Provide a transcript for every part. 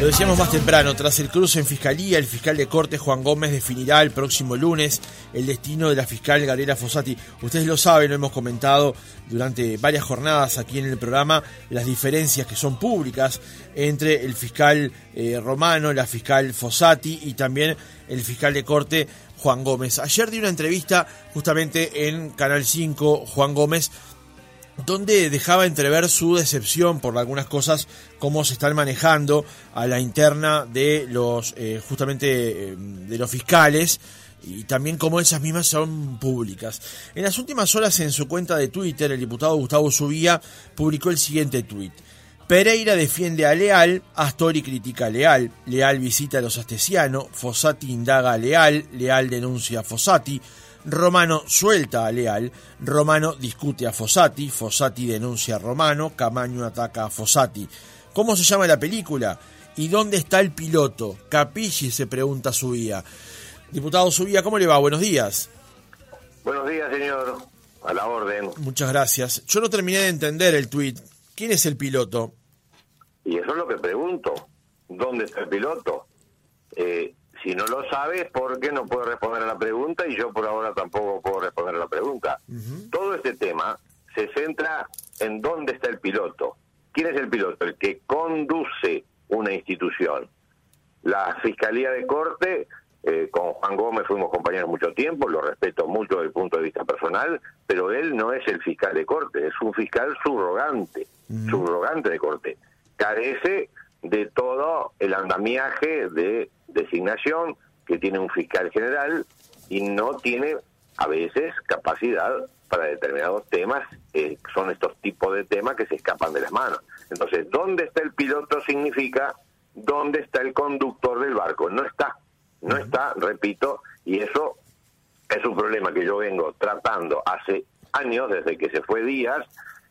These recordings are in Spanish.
Lo decíamos más temprano, tras el cruce en Fiscalía, el fiscal de corte Juan Gómez definirá el próximo lunes el destino de la fiscal Gabriela Fossati. Ustedes lo saben, lo hemos comentado durante varias jornadas aquí en el programa, las diferencias que son públicas entre el fiscal eh, Romano, la fiscal Fossati y también el fiscal de corte Juan Gómez. Ayer di una entrevista justamente en Canal 5, Juan Gómez, donde dejaba entrever su decepción por algunas cosas, cómo se están manejando a la interna de los, eh, justamente, eh, de los fiscales y también cómo esas mismas son públicas. En las últimas horas en su cuenta de Twitter, el diputado Gustavo Subía publicó el siguiente tuit. Pereira defiende a Leal, Astori critica a Leal, Leal visita a los astesianos, Fossati indaga a Leal, Leal denuncia a Fossati, Romano suelta a Leal, Romano discute a Fossati, Fossati denuncia a Romano, Camaño ataca a Fossati. ¿Cómo se llama la película? ¿Y dónde está el piloto? Capilli se pregunta Subía. Diputado Subía, ¿cómo le va? Buenos días. Buenos días, señor. A la orden. Muchas gracias. Yo no terminé de entender el tuit. ¿Quién es el piloto? Y eso es lo que pregunto. ¿Dónde está el piloto? Eh, si no lo sabes, ¿por qué no puedo responder a la pregunta? Y yo por ahora tampoco puedo responder a la pregunta. Todo este tema se centra en dónde está el piloto. ¿Quién es el piloto? El que conduce una institución. La Fiscalía de Corte, eh, con Juan Gómez fuimos compañeros mucho tiempo, lo respeto mucho desde el punto de vista personal, pero él no es el fiscal de Corte, es un fiscal subrogante, subrogante de Corte. Carece de todo el andamiaje de designación que tiene un fiscal general y no tiene a veces capacidad para determinados temas, eh, son estos tipos de temas que se escapan de las manos. Entonces, ¿dónde está el piloto? Significa dónde está el conductor del barco. No está, no está, repito, y eso es un problema que yo vengo tratando hace años, desde que se fue Díaz,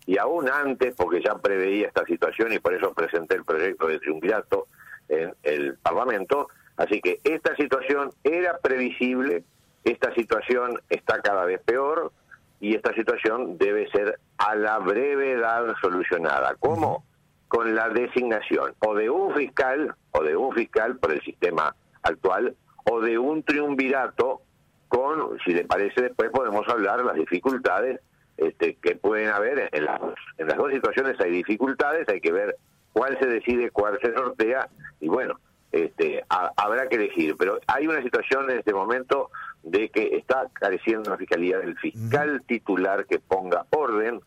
y aún antes, porque ya preveía esta situación y por eso presenté el proyecto de triunvirato en el Parlamento, Así que esta situación era previsible, esta situación está cada vez peor y esta situación debe ser a la brevedad solucionada. ¿Cómo? Con la designación o de un fiscal, o de un fiscal por el sistema actual, o de un triunvirato con, si le parece después podemos hablar las dificultades este, que pueden haber en las, en las dos situaciones hay dificultades, hay que ver cuál se decide, cuál se sortea, y bueno, este, habrá que elegir. Pero hay una situación en este momento de que está careciendo la fiscalía del fiscal titular que ponga orden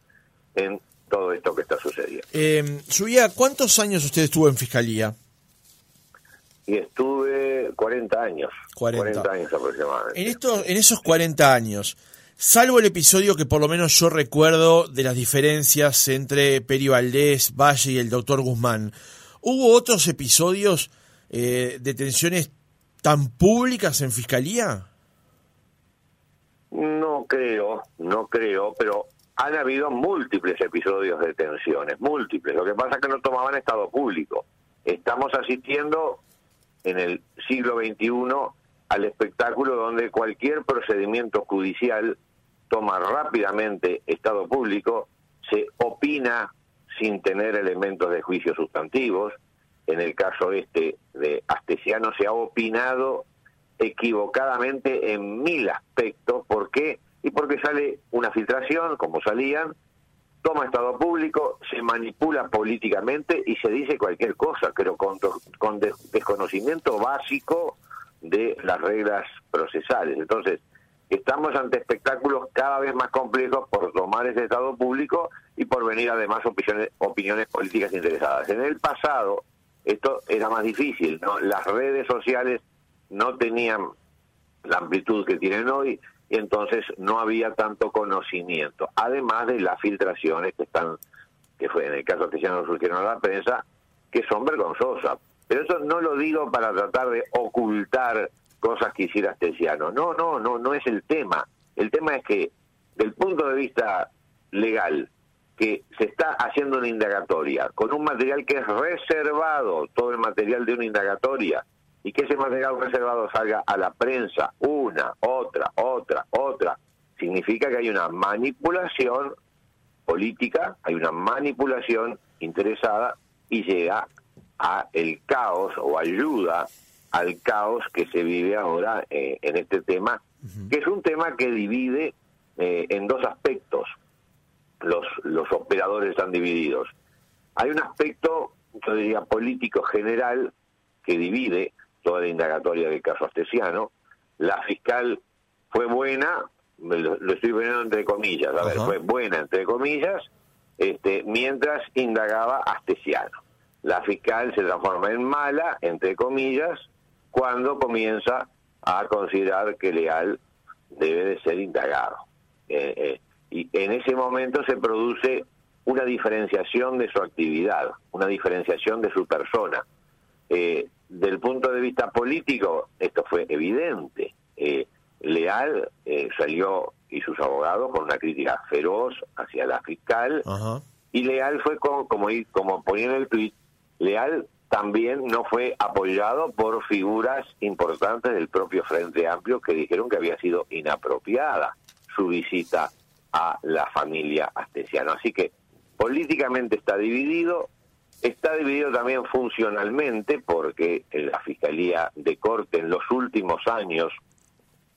en todo esto que está sucediendo. Eh, Subía, ¿cuántos años usted estuvo en fiscalía? Y estuve 40 años. 40, años aproximadamente. En, esto, en esos 40 años, salvo el episodio que por lo menos yo recuerdo de las diferencias entre Peri Valdés, Valle y el doctor Guzmán, ¿hubo otros episodios eh, detenciones tan públicas en fiscalía? No creo, no creo, pero han habido múltiples episodios de detenciones, múltiples. Lo que pasa es que no tomaban estado público. Estamos asistiendo en el siglo XXI al espectáculo donde cualquier procedimiento judicial toma rápidamente estado público, se opina sin tener elementos de juicio sustantivos, en el caso este de Astesiano se ha opinado equivocadamente en mil aspectos. ¿Por qué? Y porque sale una filtración, como salían, toma estado público, se manipula políticamente y se dice cualquier cosa, pero con, con desconocimiento básico de las reglas procesales. Entonces, estamos ante espectáculos cada vez más complejos por tomar ese estado público y por venir además opiniones, opiniones políticas interesadas. En el pasado, esto era más difícil, ¿no? Las redes sociales no tenían la amplitud que tienen hoy y entonces no había tanto conocimiento, además de las filtraciones que están, que fue en el caso ya nos surgieron a la prensa, que son vergonzosas. Pero eso no lo digo para tratar de ocultar cosas que hiciera Astesiano. No, no, no, no es el tema. El tema es que, del punto de vista legal, que se está haciendo una indagatoria con un material que es reservado, todo el material de una indagatoria, y que ese material reservado salga a la prensa, una, otra, otra, otra, significa que hay una manipulación política, hay una manipulación interesada y llega a el caos o ayuda al caos que se vive ahora eh, en este tema, que es un tema que divide eh, en dos aspectos. Los, los operadores están divididos. Hay un aspecto, yo diría, político general que divide toda la indagatoria del caso Astesiano. La fiscal fue buena, lo, estoy poniendo entre comillas, a ver, fue buena entre comillas, este, mientras indagaba Astesiano. La fiscal se transforma en mala, entre comillas, cuando comienza a considerar que Leal debe de ser indagado. Eh, eh, y en ese momento se produce una diferenciación de su actividad, una diferenciación de su persona. Eh, del punto de vista político, esto fue evidente. Leal salió y sus abogados con una crítica feroz hacia la fiscal y Leal fue como, como, como ponía en el tuit, Leal también no fue apoyado por figuras importantes del propio Frente Amplio que dijeron que había sido inapropiada su visita a la familia Astesiano. Así que políticamente está dividido, está dividido también funcionalmente porque la Fiscalía de Corte en los últimos años,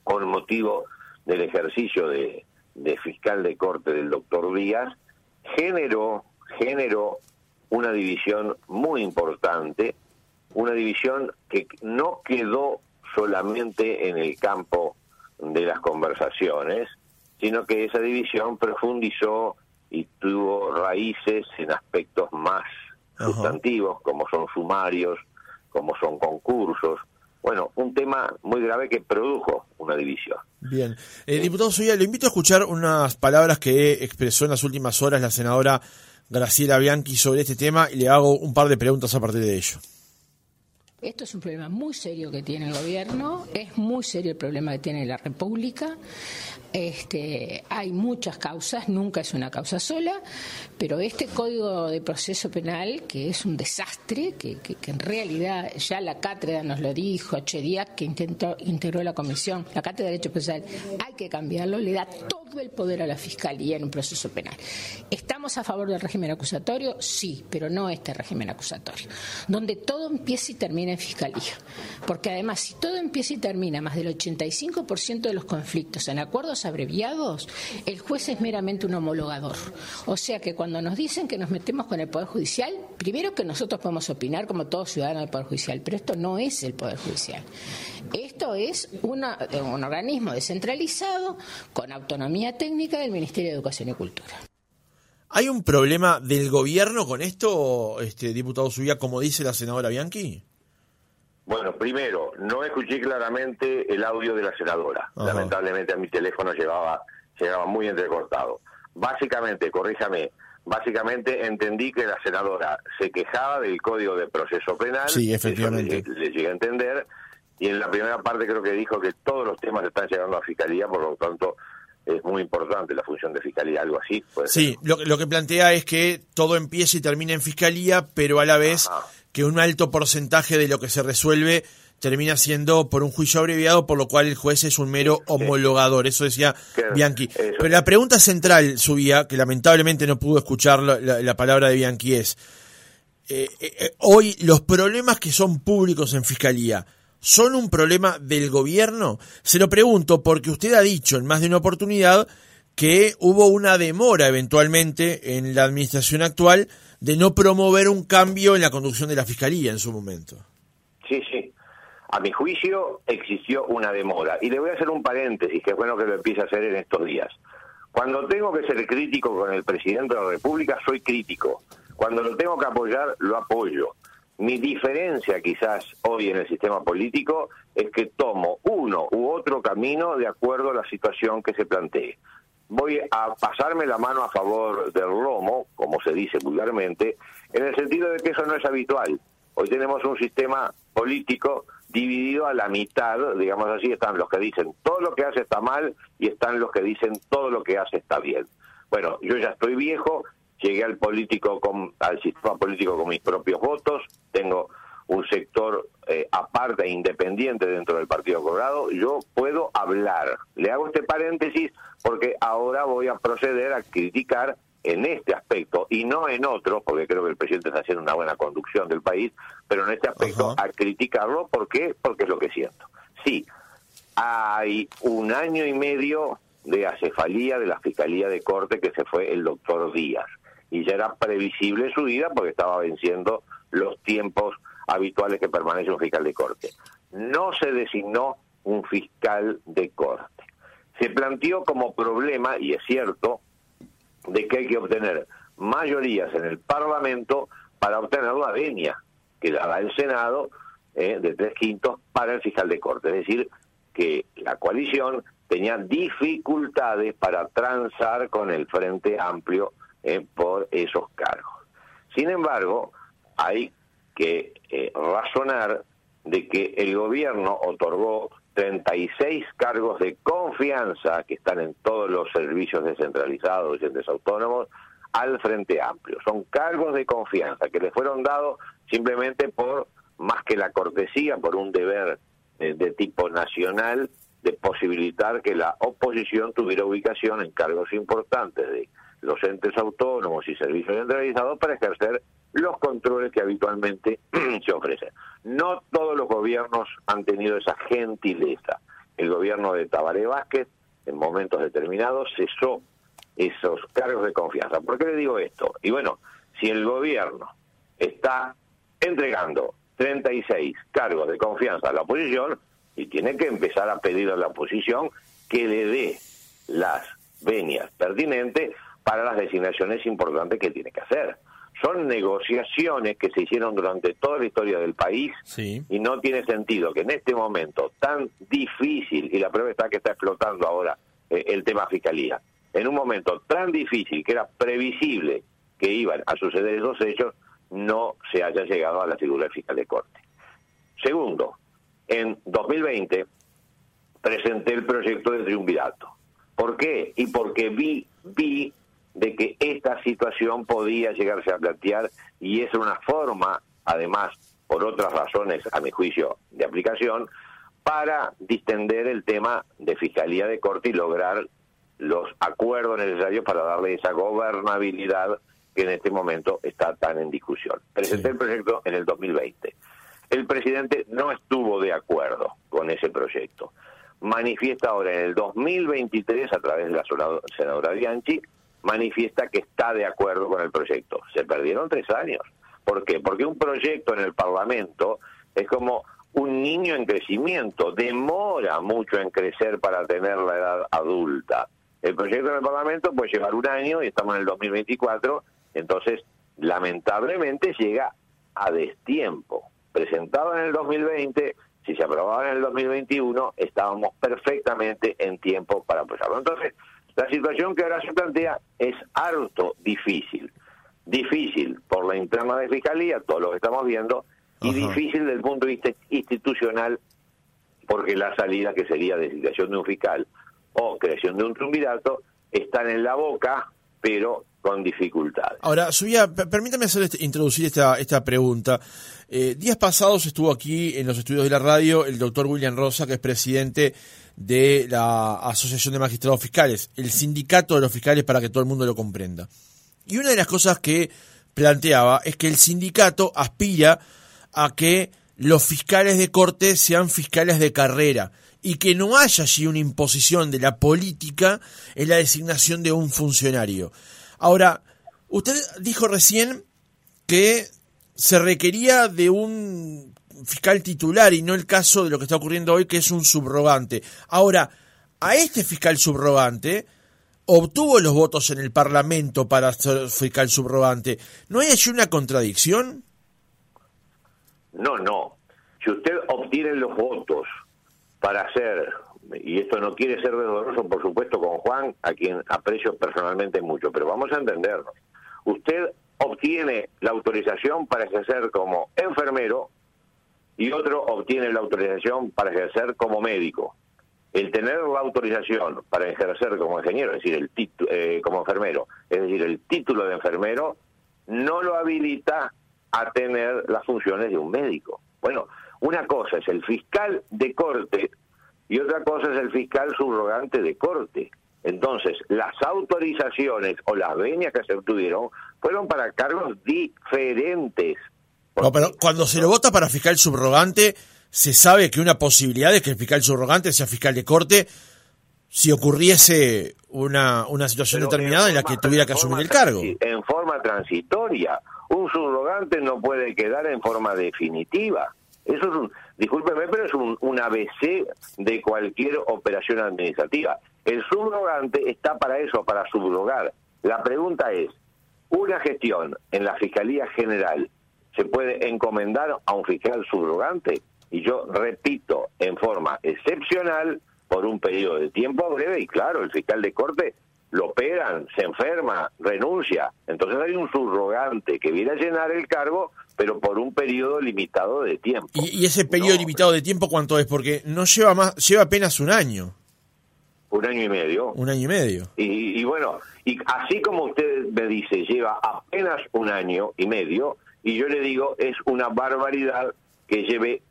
con motivo del ejercicio de, de fiscal de Corte del doctor Díaz, generó, generó una división muy importante, una división que no quedó solamente en el campo de las conversaciones, sino que esa división profundizó y tuvo raíces en aspectos más sustantivos, como son sumarios, como son concursos. Bueno, un tema muy grave que produjo una división. Bien. Eh, diputado Suya, le invito a escuchar unas palabras que expresó en las últimas horas la senadora Graciela Bianchi sobre este tema y le hago un par de preguntas a partir de ello. Esto es un problema muy serio que tiene el gobierno, es muy serio el problema que tiene la República. Este, hay muchas causas, nunca es una causa sola, pero este código de proceso penal, que es un desastre, que, en realidad ya la cátedra nos lo dijo, Chediac, que intentó, integró la comisión, la cátedra de Derecho Procesal, hay que cambiarlo, le da todo el poder a la fiscalía en un proceso penal. ¿Estamos a favor del régimen acusatorio? Sí, pero no este régimen acusatorio, donde todo empieza y termina en fiscalía. Porque además, si todo empieza y termina, más del 85% de los conflictos en acuerdos abreviados, el juez es meramente un homologador. O sea que cuando nos dicen que nos metemos con el Poder Judicial, primero que nosotros podemos opinar como todos ciudadanos del Poder Judicial, pero esto no es el Poder Judicial. Esto es un organismo descentralizado con autonomía técnica del Ministerio de Educación y Cultura. ¿Hay un problema del gobierno con esto, este diputado Subía, como dice la senadora Bianchi? Bueno, primero, no escuché claramente el audio de la senadora. Lamentablemente a mi teléfono llegaba, llegaba muy entrecortado. Básicamente, corríjame, básicamente entendí que la senadora se quejaba del código de proceso penal. Sí, efectivamente. le, llegué a entender. Y en la primera parte creo que dijo que todos los temas están llegando a Fiscalía, por lo tanto es muy importante la función de Fiscalía, algo así. Sí, lo, lo, que plantea es que todo empieza y termina en Fiscalía, pero a la vez que un alto porcentaje de lo que se resuelve termina siendo por un juicio abreviado, por lo cual el juez es un mero homologador. Eso decía Bianchi. Pero la pregunta central, subía, que lamentablemente no pudo escuchar la, palabra de Bianchi, es, eh, eh, eh, hoy los problemas que son públicos en Fiscalía, ¿son un problema del gobierno? Se lo pregunto porque usted ha dicho en más de una oportunidad que hubo una demora eventualmente en la administración actual de no promover un cambio en la conducción de la Fiscalía en su momento. Sí, sí. A mi juicio existió una demora. Y le voy a hacer un paréntesis, que es bueno que lo empiece a hacer en estos días. Cuando tengo que ser crítico con el presidente de la República, soy crítico. Cuando lo tengo que apoyar, lo apoyo. Mi diferencia quizás hoy en el sistema político es que tomo uno u otro camino de acuerdo a la situación que se plantee voy a pasarme la mano a favor del romo, como se dice vulgarmente, en el sentido de que eso no es habitual. Hoy tenemos un sistema político dividido a la mitad, digamos así, están los que dicen todo lo que hace está mal y están los que dicen todo lo que hace está bien. Bueno, yo ya estoy viejo, llegué al político con, al sistema político con mis propios votos, tengo un sector eh, aparte e independiente dentro del Partido Colorado, yo puedo hablar. Le hago este paréntesis porque ahora voy a proceder a criticar en este aspecto y no en otro, porque creo que el presidente está haciendo una buena conducción del país, pero en este aspecto a criticarlo, ¿por qué? Porque es lo que siento. Sí, hay un año y medio de acefalía de la Fiscalía de Corte que se fue el doctor Díaz, y ya era previsible su vida porque estaba venciendo los tiempos habituales que permanece un fiscal de corte. No se designó un fiscal de corte. Se planteó como problema, y es cierto, de que hay que obtener mayorías en el Parlamento para obtener una venia que da el Senado eh, de tres quintos para el fiscal de corte. Es decir, que la coalición tenía dificultades para transar con el Frente Amplio eh, por esos cargos. Sin embargo, hay que eh, razonar de que el gobierno otorgó 36 cargos de confianza que están en todos los servicios descentralizados y entes autónomos al Frente Amplio. Son cargos de confianza que le fueron dados simplemente por, más que la cortesía, por un deber eh, de tipo nacional de posibilitar que la oposición tuviera ubicación en cargos importantes de los entes autónomos y servicios centralizados para ejercer los controles que habitualmente se ofrecen. No todos los gobiernos han tenido esa gentileza. El gobierno de Tabaré Vázquez, en momentos determinados, cesó esos cargos de confianza. ¿Por qué le digo esto? Y bueno, si el gobierno está entregando 36 cargos de confianza a la oposición, y tiene que empezar a pedir a la oposición que le dé las venias pertinentes para las designaciones importantes que tiene que hacer son negociaciones que se hicieron durante toda la historia del país y no tiene sentido que en este momento tan difícil, y la prueba está que está explotando ahora eh, el tema fiscalía, en un momento tan difícil que era previsible que iban a suceder esos hechos, no se haya llegado a la figura fiscal de corte. Segundo, en 2020 presenté el proyecto de triunvirato. ¿Por qué? Y porque vi, vi de que esta situación podía llegarse a plantear y es una forma, además, por otras razones, a mi juicio, de aplicación, para distender el tema de Fiscalía de Corte y lograr los acuerdos necesarios para darle esa gobernabilidad que en este momento está tan en discusión. Presenté el proyecto en el 2020. El presidente no estuvo de acuerdo con ese proyecto. Manifiesta ahora en el 2023, a través de la senadora Bianchi, manifiesta que está de acuerdo con el proyecto. Se perdieron tres años. ¿Por qué? Porque un proyecto en el Parlamento es como un niño en crecimiento, demora mucho en crecer para tener la edad adulta. El proyecto en el Parlamento puede llevar un año y estamos en el 2024, entonces lamentablemente llega a destiempo. Presentado en el 2020, si se aprobaba en el 2021, estábamos perfectamente en tiempo para apoyarlo. Entonces, la situación que ahora se plantea es harto difícil. Difícil por la interna de fiscalía, todo lo que estamos viendo, y difícil desde el punto de vista institucional, porque la salida que sería designación de un fiscal o creación de un triunvirato están en la boca, pero con dificultades. Ahora, Subía, permítame hacer este, introducir esta, esta pregunta. Eh, días pasados estuvo aquí en los estudios de la radio el doctor William Rosa, que es presidente de la Asociación de Magistrados Fiscales, el sindicato de los fiscales para que todo el mundo lo comprenda. Y una de las cosas que planteaba es que el sindicato aspira a que los fiscales de corte sean fiscales de carrera y que no haya allí una imposición de la política en la designación de un funcionario. Ahora, usted dijo recién que se requería de un fiscal titular y no el caso de lo que está ocurriendo hoy, que es un subrogante. Ahora, a este fiscal subrogante obtuvo los votos en el Parlamento para ser fiscal subrogante. ¿No hay allí una contradicción? No, no. Si usted obtiene los votos para ser, y esto no quiere ser doloroso, por supuesto, con Juan, a quien aprecio personalmente mucho, pero vamos a entendernos. Usted obtiene la autorización para ejercer como enfermero y otro obtiene la autorización para ejercer como médico. El tener la autorización para ejercer como ingeniero, es decir, el eh, como enfermero, es decir, el título de enfermero, no lo habilita a tener las funciones de un médico. Bueno, una cosa es el fiscal de corte y otra cosa es el fiscal subrogante de corte. Entonces, las autorizaciones o las venias que se obtuvieron fueron para cargos diferentes. No, pero cuando se lo vota para fiscal subrogante, se sabe que una posibilidad es que el fiscal subrogante sea fiscal de corte si ocurriese una, una situación determinada en, la que tuviera que asumir el cargo. En forma transitoria. Un subrogante no puede quedar en forma definitiva. Eso es un, discúlpeme, pero es un, un ABC de cualquier operación administrativa. El subrogante está para eso, para subrogar. La pregunta es, ¿una gestión en la Fiscalía General se puede encomendar a un fiscal subrogante? Y yo repito, en forma excepcional, por un periodo de tiempo breve, y claro, el fiscal de corte lo operan, se enferma, renuncia. Entonces hay un subrogante que viene a llenar el cargo, pero por un periodo limitado de tiempo. ¿Y, ese periodo limitado de tiempo cuánto es? Porque no lleva más, lleva apenas un año. Un año y medio. Un año y medio. Y, y bueno, y así como usted me dice, lleva apenas un año y medio, y yo le digo, es una barbaridad que lleve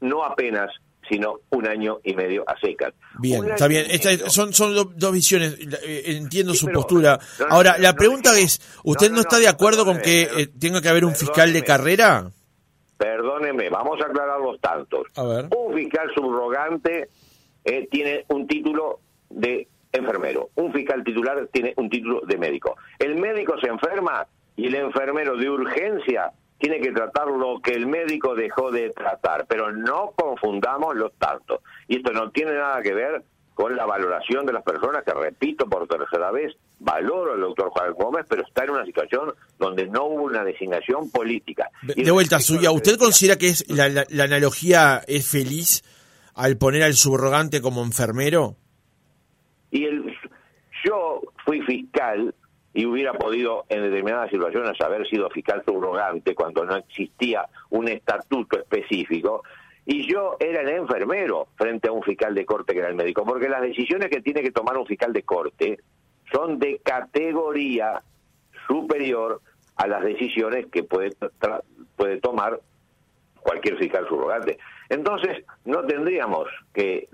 no apenas sino un año y medio a secas. Bien, está bien. son son dos visiones. Eh, entiendo su postura. Ahora, la pregunta es, ¿usted no, está de acuerdo con que eh, tenga que haber un fiscal de carrera? Perdóneme, vamos a aclarar los tantos. Un fiscal subrogante eh, tiene un título de enfermero. Un fiscal titular tiene un título de médico. El médico se enferma y el enfermero de urgencia tiene que tratar lo que el médico dejó de tratar, pero no confundamos los tantos. Y esto no tiene nada que ver con la valoración de las personas, que repito por tercera vez, valoro al doctor Juan Gómez, pero está en una situación donde no hubo una designación política. De, vuelta suya, ¿usted considera que es la, la, analogía es feliz al poner al subrogante como enfermero? Y el, yo fui fiscal y hubiera podido en determinadas situaciones haber sido fiscal subrogante cuando no existía un estatuto específico y yo era el enfermero frente a un fiscal de corte que era el médico, porque las decisiones que tiene que tomar un fiscal de corte son de categoría superior a las decisiones que puede, puede tomar cualquier fiscal subrogante. Entonces, no tendríamos que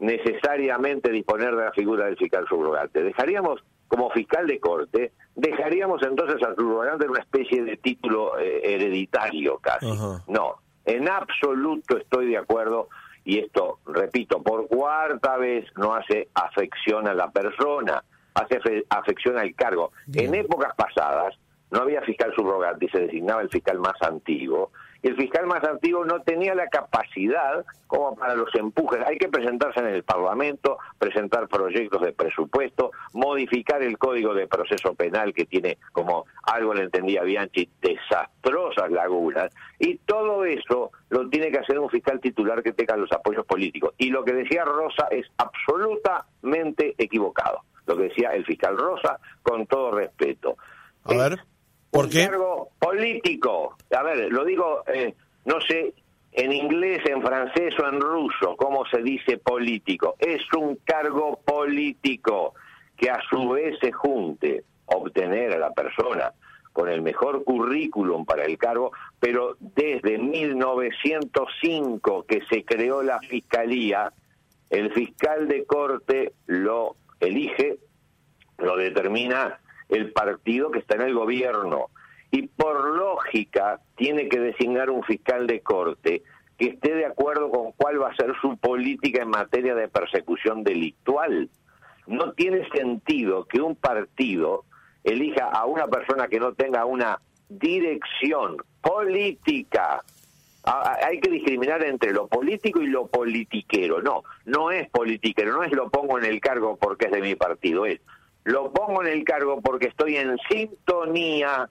necesariamente disponer de la figura del fiscal subrogante. Dejaríamos como fiscal de corte, dejaríamos entonces al subrogante una especie de título eh, hereditario casi. No, en absoluto estoy de acuerdo y esto, repito, por cuarta vez no hace afección a la persona, hace afección al cargo. En épocas pasadas no había fiscal subrogante y se designaba el fiscal más antiguo el fiscal más antiguo no tenía la capacidad como para los empujes. Hay que presentarse en el Parlamento, presentar proyectos de presupuesto, modificar el Código de Proceso Penal que tiene, como algo le entendía Bianchi, desastrosas lagunas. Y todo eso lo tiene que hacer un fiscal titular que tenga los apoyos políticos. Y lo que decía Rosa es absolutamente equivocado. Lo que decía el fiscal Rosa, con todo respeto. A ver. ¿Por qué? Político. A ver, lo digo, eh, no sé, en inglés, en francés o en ruso, cómo se dice político. Es un cargo político que a su vez se junte obtener a la persona con el mejor currículum para el cargo, pero desde 1905 que se creó la fiscalía, el fiscal de corte lo elige, lo determina el partido que está en el gobierno. Y por lógica tiene que designar un fiscal de corte que esté de acuerdo con cuál va a ser su política en materia de persecución delictual. No tiene sentido que un partido elija a una persona que no tenga una dirección política. Hay que discriminar entre lo político y lo politiquero. No, no es politiquero, no es lo pongo en el cargo porque es de mi partido, es lo pongo en el cargo porque estoy en sintonía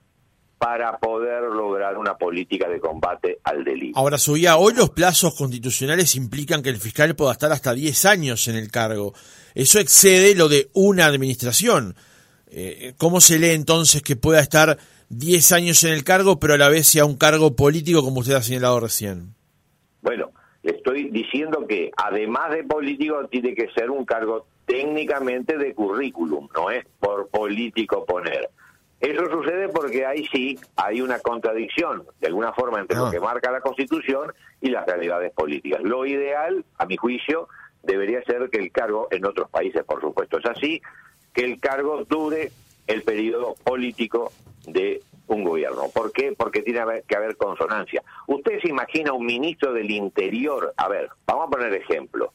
para poder lograr una política de combate al delito. Ahora, subía, hoy los plazos constitucionales implican que el fiscal pueda estar hasta 10 años en el cargo. Eso excede lo de una administración. Eh, ¿Cómo se lee entonces que pueda estar 10 años en el cargo, pero a la vez sea un cargo político, como usted ha señalado recién? Bueno, le estoy diciendo que además de político tiene que ser un cargo técnicamente de currículum, no es por político poner. Eso sucede porque ahí sí hay una contradicción, de alguna forma, entre lo ah. que marca la Constitución y las realidades políticas. Lo ideal, a mi juicio, debería ser que el cargo, en otros países por supuesto es así, que el cargo dure el periodo político de un gobierno. ¿Por qué? Porque tiene que haber consonancia. Usted se imagina un ministro del Interior, a ver, vamos a poner ejemplo,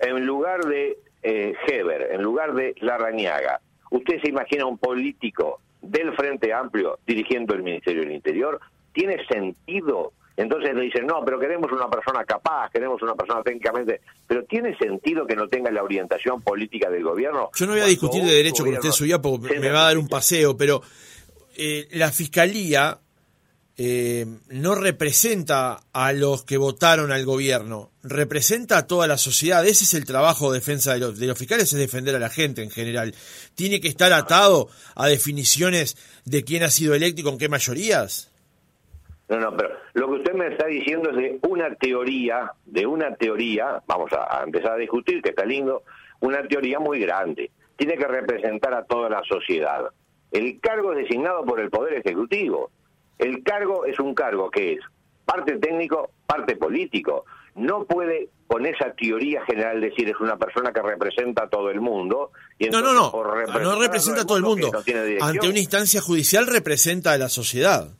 en lugar de eh, Heber, en lugar de Larrañaga, ¿usted se imagina un político del Frente Amplio dirigiendo el Ministerio del Interior? ¿Tiene sentido? Entonces le dicen, no, pero queremos una persona capaz, queremos una persona técnicamente... Pero ¿tiene sentido que no tenga la orientación política del gobierno? Yo no voy a discutir de derecho con usted, Subía, porque me va a dar un paseo, pero eh, la Fiscalía eh, no representa a los que votaron al gobierno, representa a toda la sociedad. Ese es el trabajo de defensa de los, de los fiscales, es defender a la gente en general. Tiene que estar atado a definiciones de quién ha sido electo y con qué mayorías. No, no, pero lo que usted me está diciendo es de una teoría, de una teoría, vamos a, a empezar a discutir, que está lindo, una teoría muy grande. Tiene que representar a toda la sociedad. El cargo es designado por el Poder Ejecutivo. El cargo es un cargo que es parte técnico, parte político. No puede con esa teoría general decir es una persona que representa a todo el mundo. Y no, no, no, no representa a todo el mundo. Ante una instancia judicial representa a la sociedad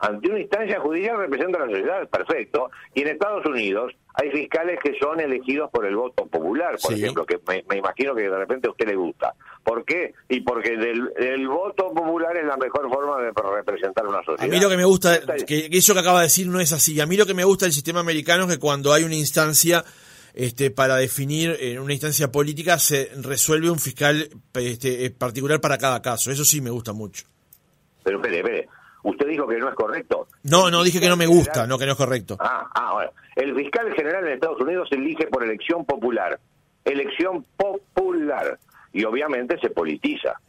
ante una instancia judicial representa a la sociedad, perfecto. Y en Estados Unidos hay fiscales que son elegidos por el voto popular, por ejemplo, que me, imagino que de repente a usted le gusta. ¿Por qué? Y porque del, el voto popular es la mejor forma de representar una sociedad. A mí lo que me gusta, que, eso que acaba de decir no es así. A mí lo que me gusta del sistema americano es que cuando hay una instancia este, para definir en una instancia política se resuelve un fiscal este, particular para cada caso. Eso sí me gusta mucho. Pero espere, espere. Usted dijo que no es correcto. No, no dije que no me gusta, no que no es correcto. Ah, ah, bueno. El fiscal general en Estados Unidos se elige por elección popular. Elección popular. Y obviamente se politiza.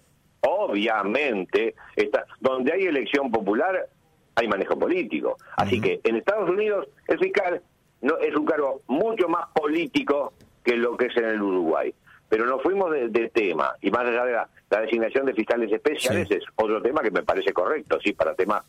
Obviamente, está, donde hay elección popular, hay manejo político. Así que en Estados Unidos el fiscal no es un cargo mucho más político que lo que es en el Uruguay. Pero nos fuimos de, tema, y más allá de la, designación de fiscales especiales es otro tema que me parece correcto, sí, para temas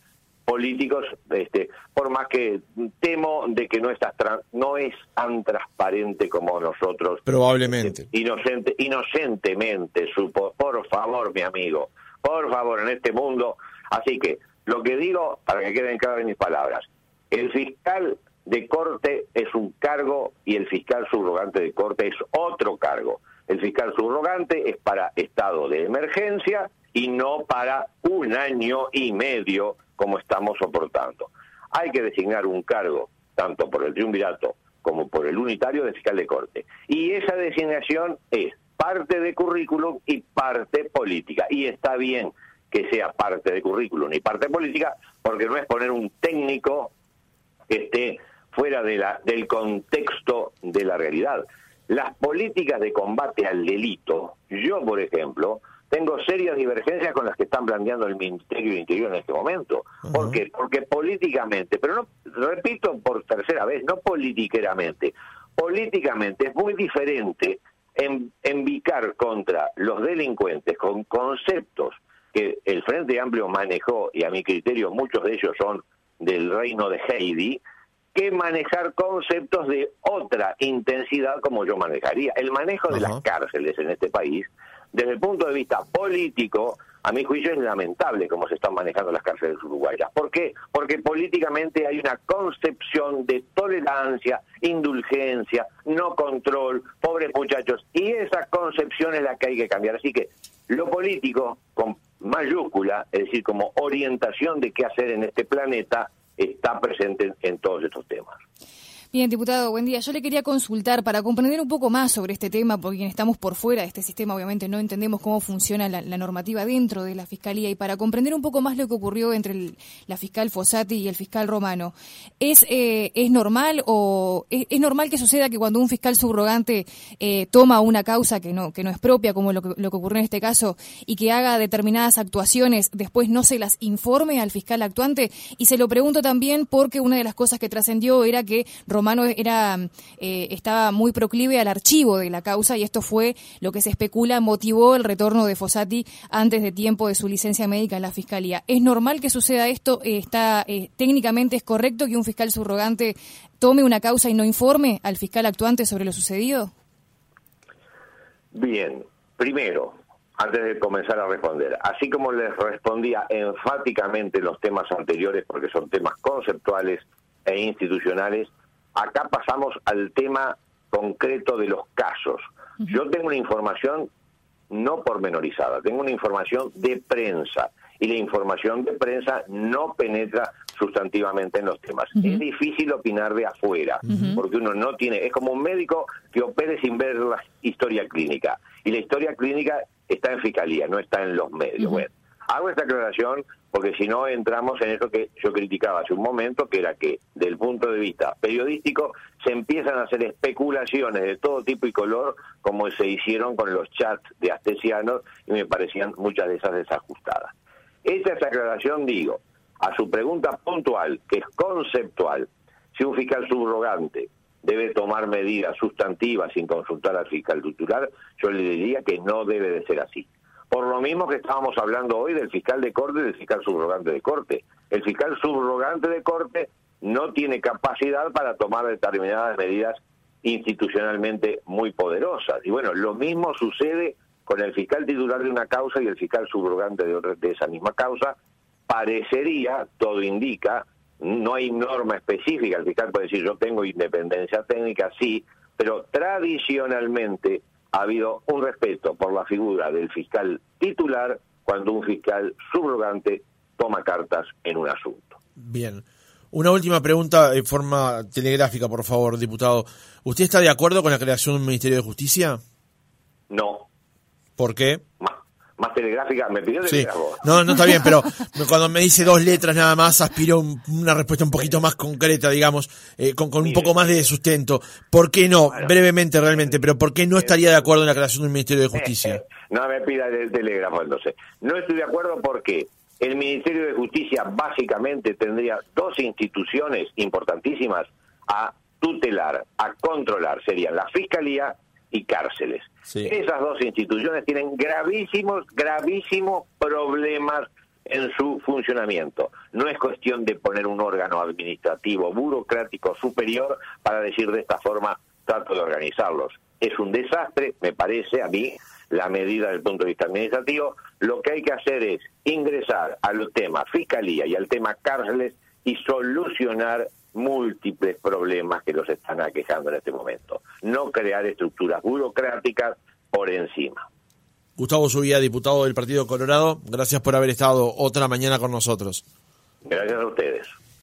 políticos, este, por más que temo de que no, está no es tan transparente como nosotros. Probablemente. Este, inocente, inocentemente supo. Por favor, mi amigo, por favor, en este mundo. Así que, lo que digo, para que queden claras mis palabras, el fiscal de corte es un cargo y el fiscal subrogante de corte es otro cargo. El fiscal subrogante es para estado de emergencia y no para un año y medio como estamos soportando. Hay que designar un cargo, tanto por el triunvirato como por el unitario de fiscal de corte. Y esa designación es parte de currículum y parte política. Y está bien que sea parte de currículum y parte política, porque no es poner un técnico que esté fuera de la, del contexto de la realidad las políticas de combate al delito, yo, por ejemplo, tengo serias divergencias con las que están planteando el Ministerio del Interior en este momento. ¿Por qué? Porque políticamente, pero no, repito por tercera vez, no politiqueramente, políticamente es muy diferente en, envicar contra los delincuentes con conceptos que el Frente Amplio manejó, y a mi criterio muchos de ellos son del reino de Heidi, que manejar conceptos de otra intensidad como yo manejaría. El manejo de las cárceles en este país, desde el punto de vista político, a mi juicio es lamentable cómo se están manejando las cárceles uruguayas. ¿Por qué? Porque políticamente hay una concepción de tolerancia, indulgencia, no control, pobres muchachos, y esa concepción es la que hay que cambiar. Así que lo político, con mayúscula, es decir, como orientación de qué hacer en este planeta, está presente en, todos estos temas. Bien, diputado, buen día. Yo le quería consultar para comprender un poco más sobre este tema, porque estamos por fuera de este sistema, obviamente no entendemos cómo funciona la, normativa dentro de la Fiscalía, y para comprender un poco más lo que ocurrió entre la fiscal Fossati y el fiscal Romano, ¿es, eh, es normal o es, normal que suceda que cuando un fiscal subrogante eh, toma una causa que no, que no es propia, como lo que, lo que ocurrió en este caso, y que haga determinadas actuaciones, después no se las informe al fiscal actuante? Y se lo pregunto también porque una de las cosas que trascendió era que era eh, estaba muy proclive al archivo de la causa y esto fue lo que se especula motivó el retorno de Fossati antes de tiempo de su licencia médica en la Fiscalía. ¿Es normal que suceda esto? ¿Está técnicamente es correcto que un fiscal subrogante tome una causa y no informe al fiscal actuante sobre lo sucedido? Bien, primero, antes de comenzar a responder, así como les respondía enfáticamente los temas anteriores, porque son temas conceptuales e institucionales, acá pasamos al tema concreto de los casos. Yo tengo una información no pormenorizada, tengo una información de prensa y la información de prensa no penetra sustantivamente en los temas. Es difícil opinar de afuera, porque uno no tiene, es como un médico que opere sin ver la historia clínica, y la historia clínica está en fiscalía, no está en los medios. Bueno, hago esta aclaración porque si no entramos en eso que yo criticaba hace un momento, que era que, del punto de vista periodístico, se empiezan a hacer especulaciones de todo tipo y color, como se hicieron con los chats de Astesianos, y me parecían muchas de esas desajustadas. Esta es aclaración, digo, a su pregunta puntual, que es conceptual, si un fiscal subrogante debe tomar medidas sustantivas sin consultar al fiscal titular, yo le diría que no debe de ser así. Por lo mismo que estábamos hablando hoy del fiscal de corte y del fiscal subrogante de corte. El fiscal subrogante de corte no tiene capacidad para tomar determinadas medidas institucionalmente muy poderosas. Y bueno, lo mismo sucede con el fiscal titular de una causa y el fiscal subrogante de, de esa misma causa, parecería, todo indica, no hay norma específica, el fiscal puede decir yo tengo independencia técnica, sí, pero tradicionalmente ha habido un respeto por la figura del fiscal titular cuando un fiscal subrogante toma cartas en un asunto. Bien. Una última pregunta en forma telegráfica, por favor, diputado. ¿Usted está de acuerdo con la creación de un Ministerio de Justicia? No. ¿Por qué? Más telegráfica, me pidió sí. No, no está bien, pero cuando me dice dos letras nada más, aspiro una respuesta un poquito más concreta, digamos, eh, con, con un poco más de sustento. ¿Por qué no? Brevemente, realmente, pero ¿por qué no estaría de acuerdo en la creación de un Ministerio de Justicia? no me pida el telégrafo, entonces. No estoy de acuerdo porque el Ministerio de Justicia básicamente tendría dos instituciones importantísimas a tutelar, a controlar. Serían la Fiscalía y cárceles. Esas dos instituciones tienen gravísimos, gravísimos problemas en su funcionamiento. No es cuestión de poner un órgano administrativo, burocrático superior para decir de esta forma trato de organizarlos. Es un desastre, me parece a mí, la medida desde el punto de vista administrativo. Lo que hay que hacer es ingresar al tema fiscalía y al tema cárceles y solucionar múltiples problemas que los están aquejando en este momento. No crear estructuras burocráticas por encima. Gustavo Subía, diputado del Partido Colorado, gracias por haber estado otra mañana con nosotros. Gracias a ustedes.